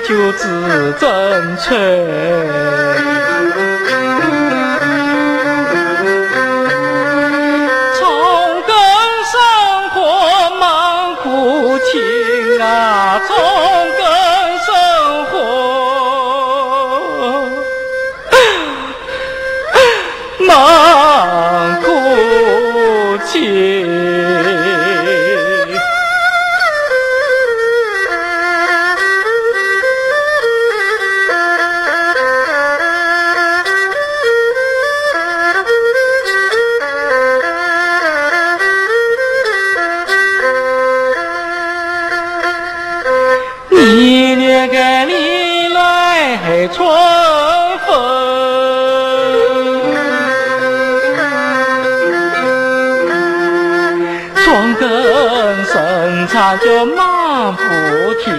就知真情他就忙不停，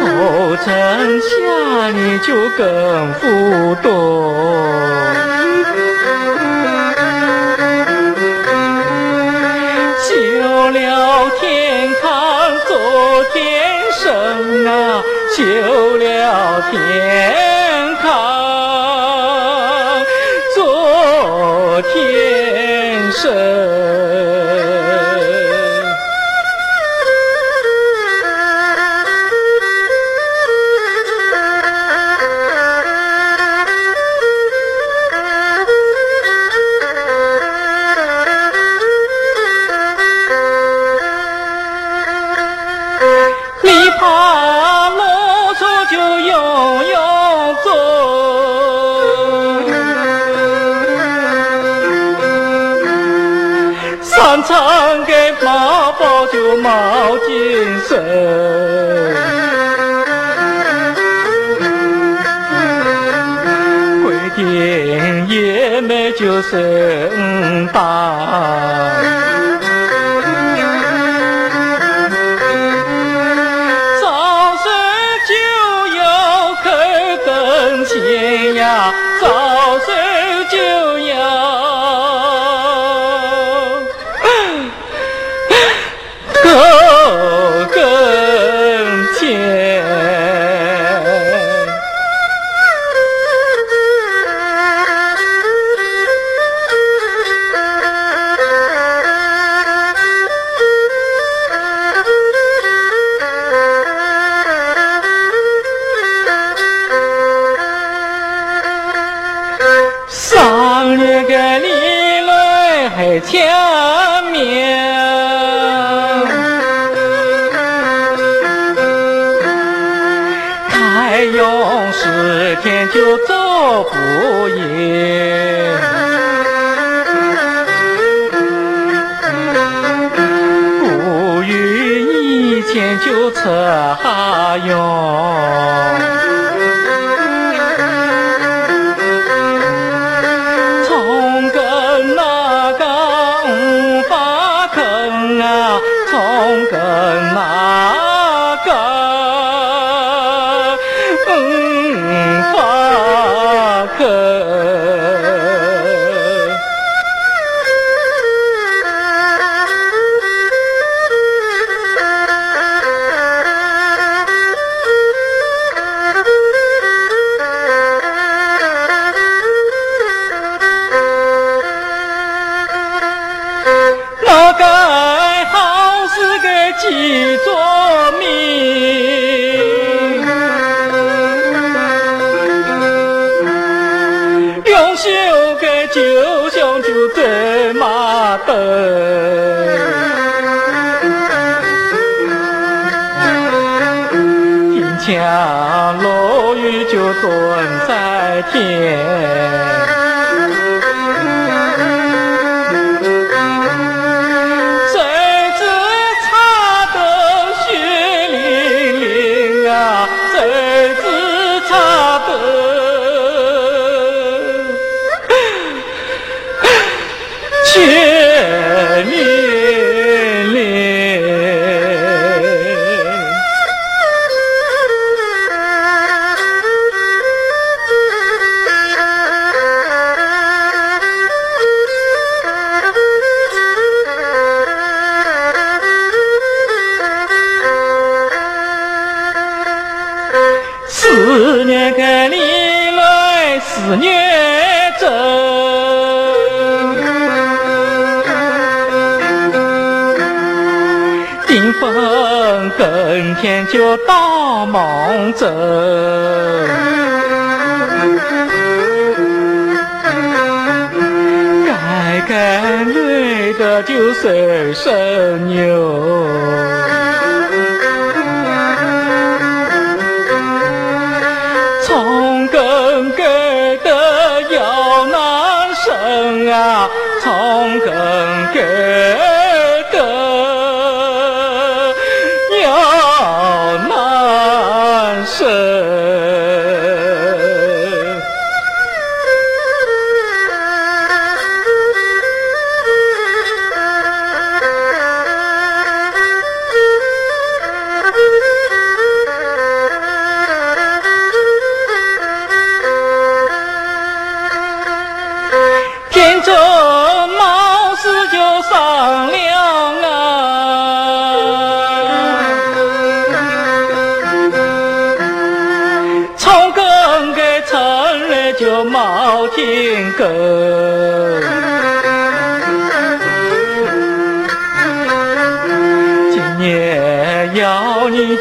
后尘下你就更不懂，修了天堂做天神啊，修了天。就冒金身，跪点也没救生当。将落雨就蹲在田。天就到梦走，该该累的就伸伸牛，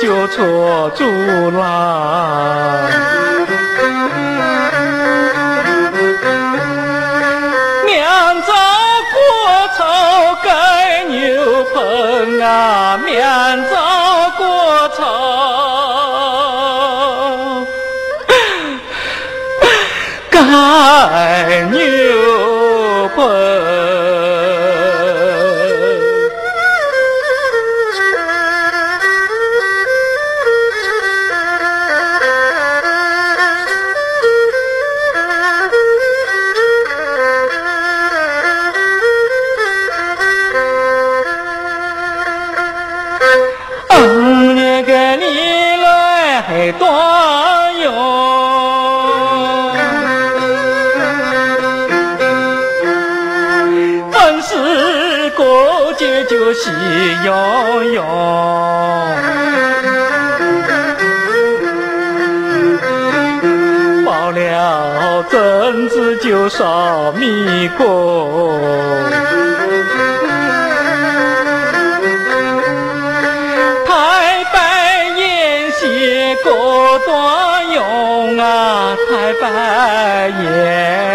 就错住了，面早过草该牛棚啊，面早过草该牛棚。过端用啊，太白宴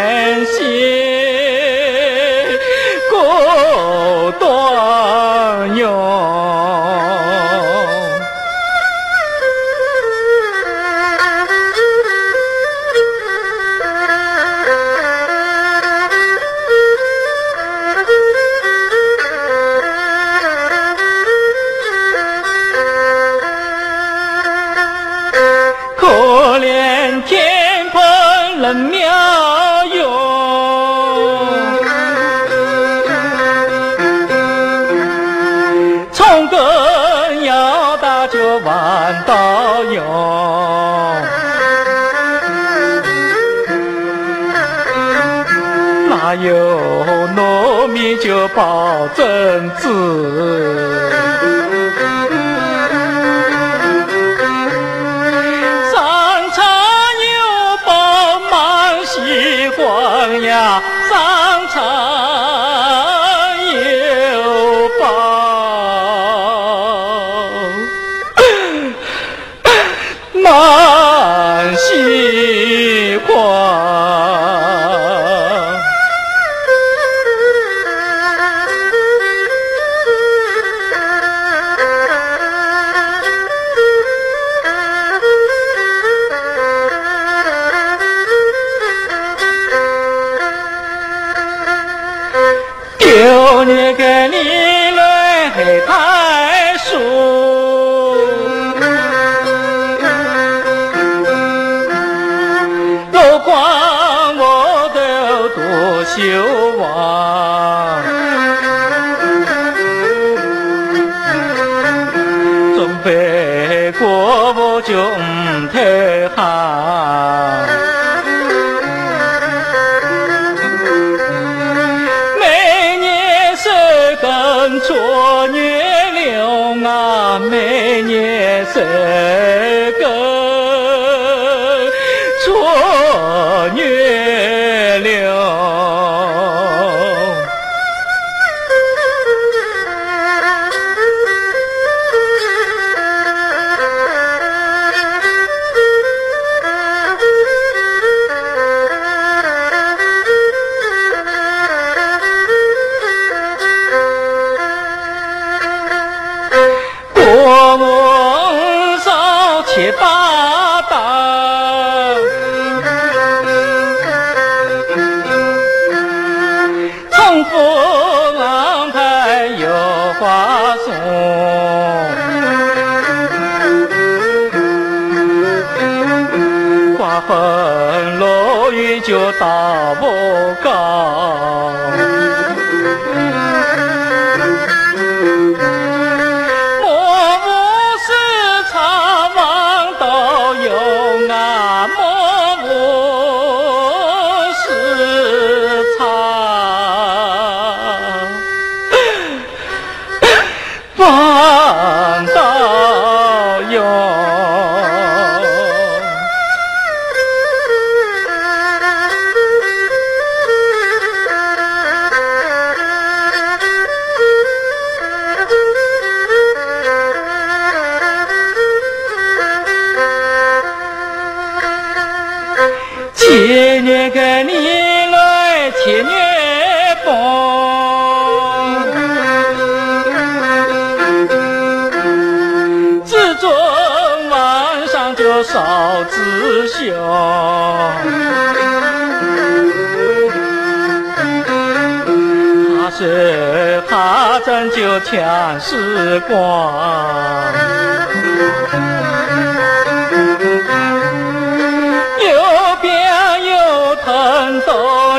有糯米就包粽子，休忘，七八兜从不安排有话送。刮风落雨就打不高。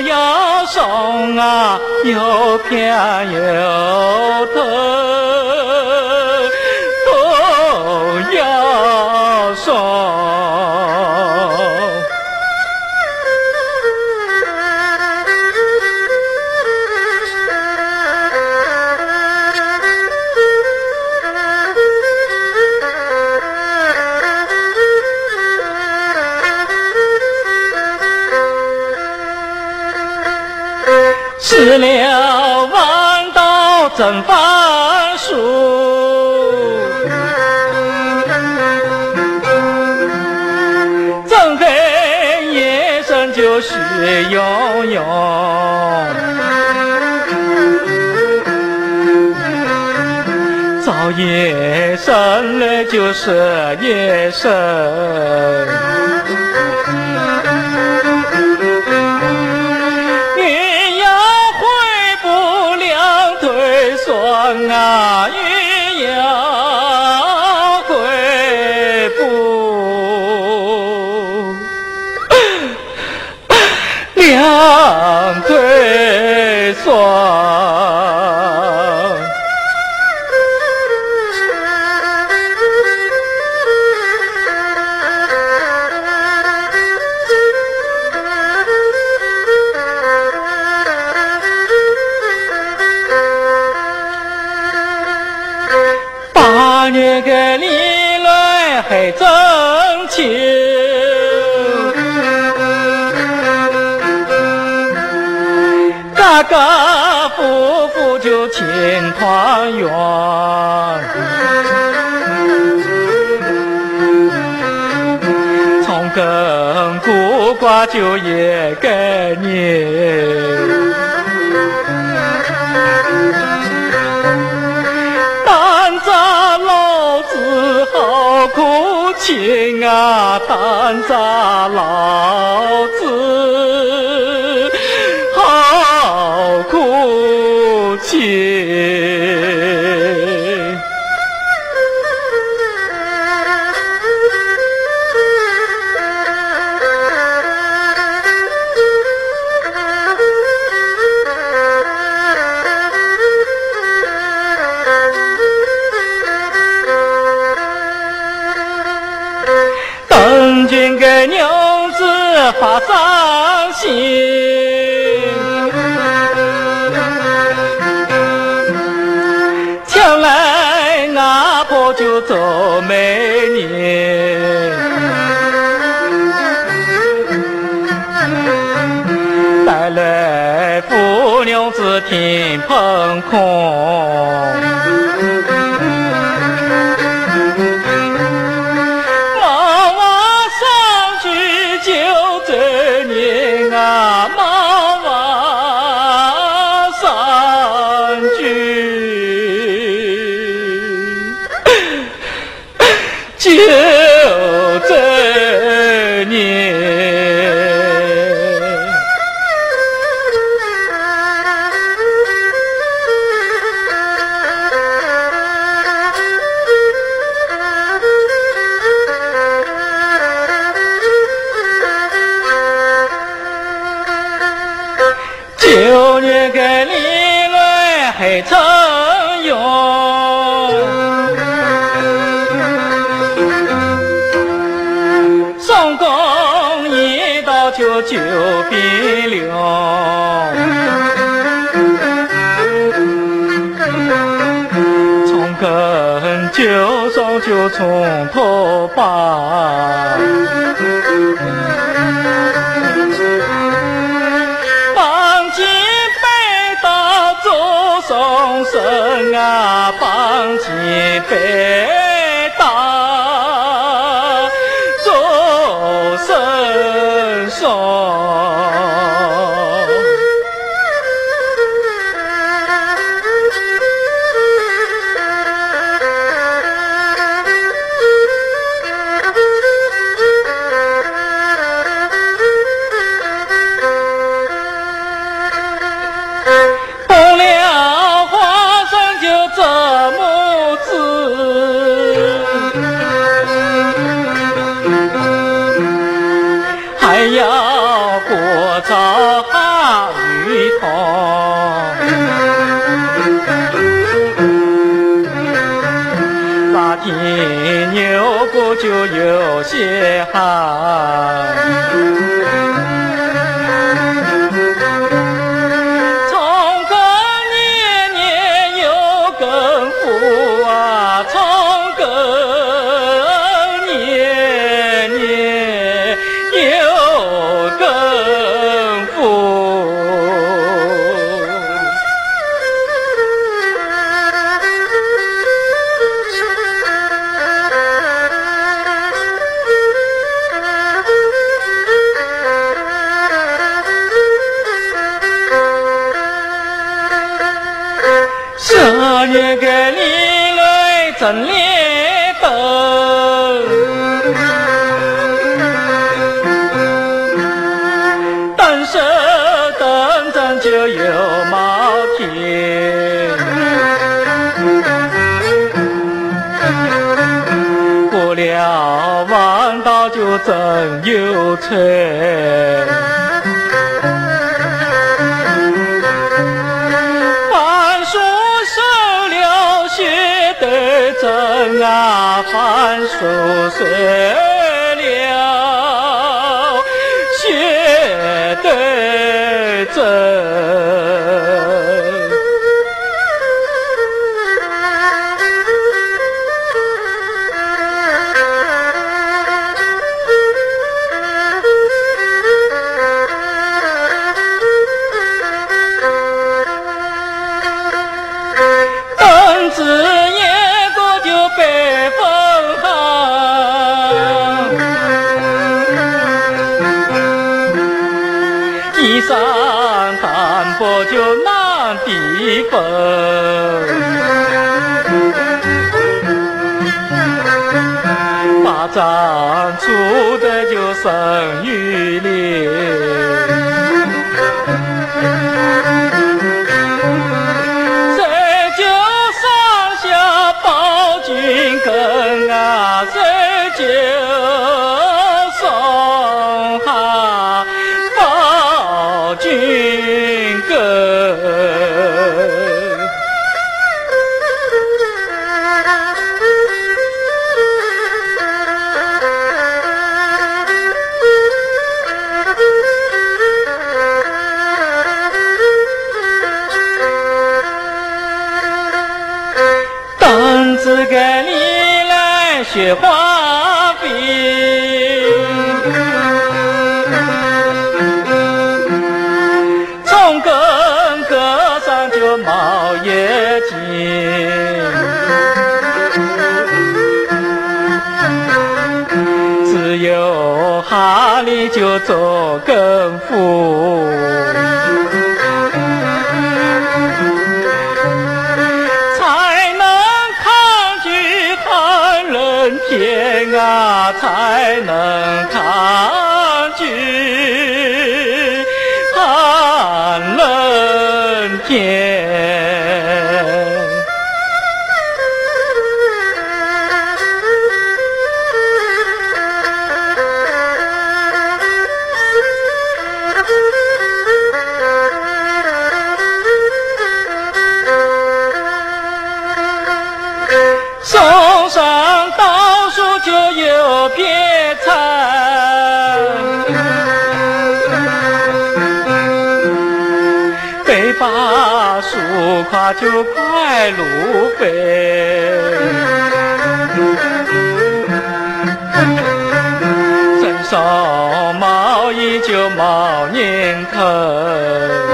又送啊，又偏又疼，生来就是一生。户就庆团圆，从根古挂就一个年。好苦情啊，担着老子给娘子发伤心，将来阿婆就做媒人，带来富娘子听捧空。从头拔，绑起背到左上身啊，绑起背。了弯道就真有才。凡书收了写得真啊，凡书收了。就难避风，把账出的就生于林，雪花飞，种根隔山就冒野鸡，只有哈里就做根夫。才能看。就快路飞。身上毛衣就毛年头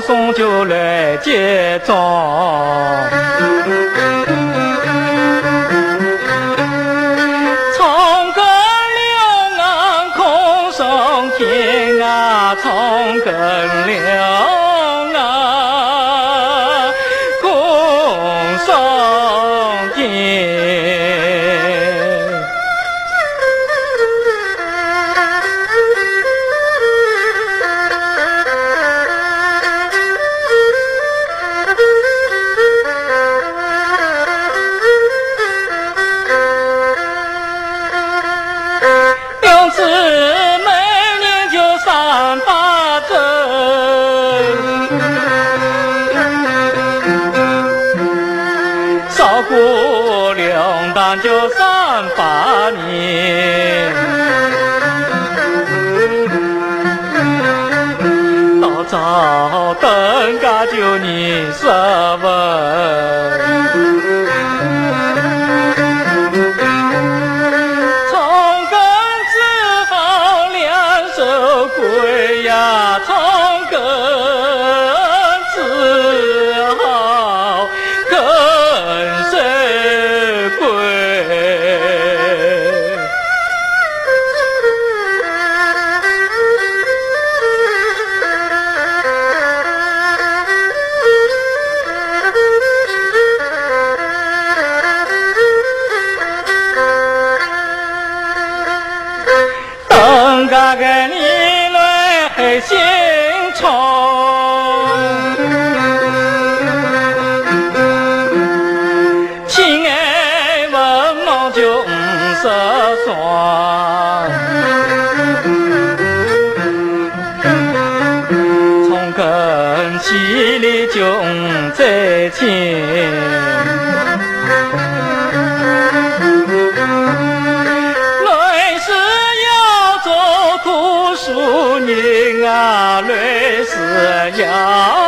送酒来接招。起里就嗯在亲累死要做读书人啊累死要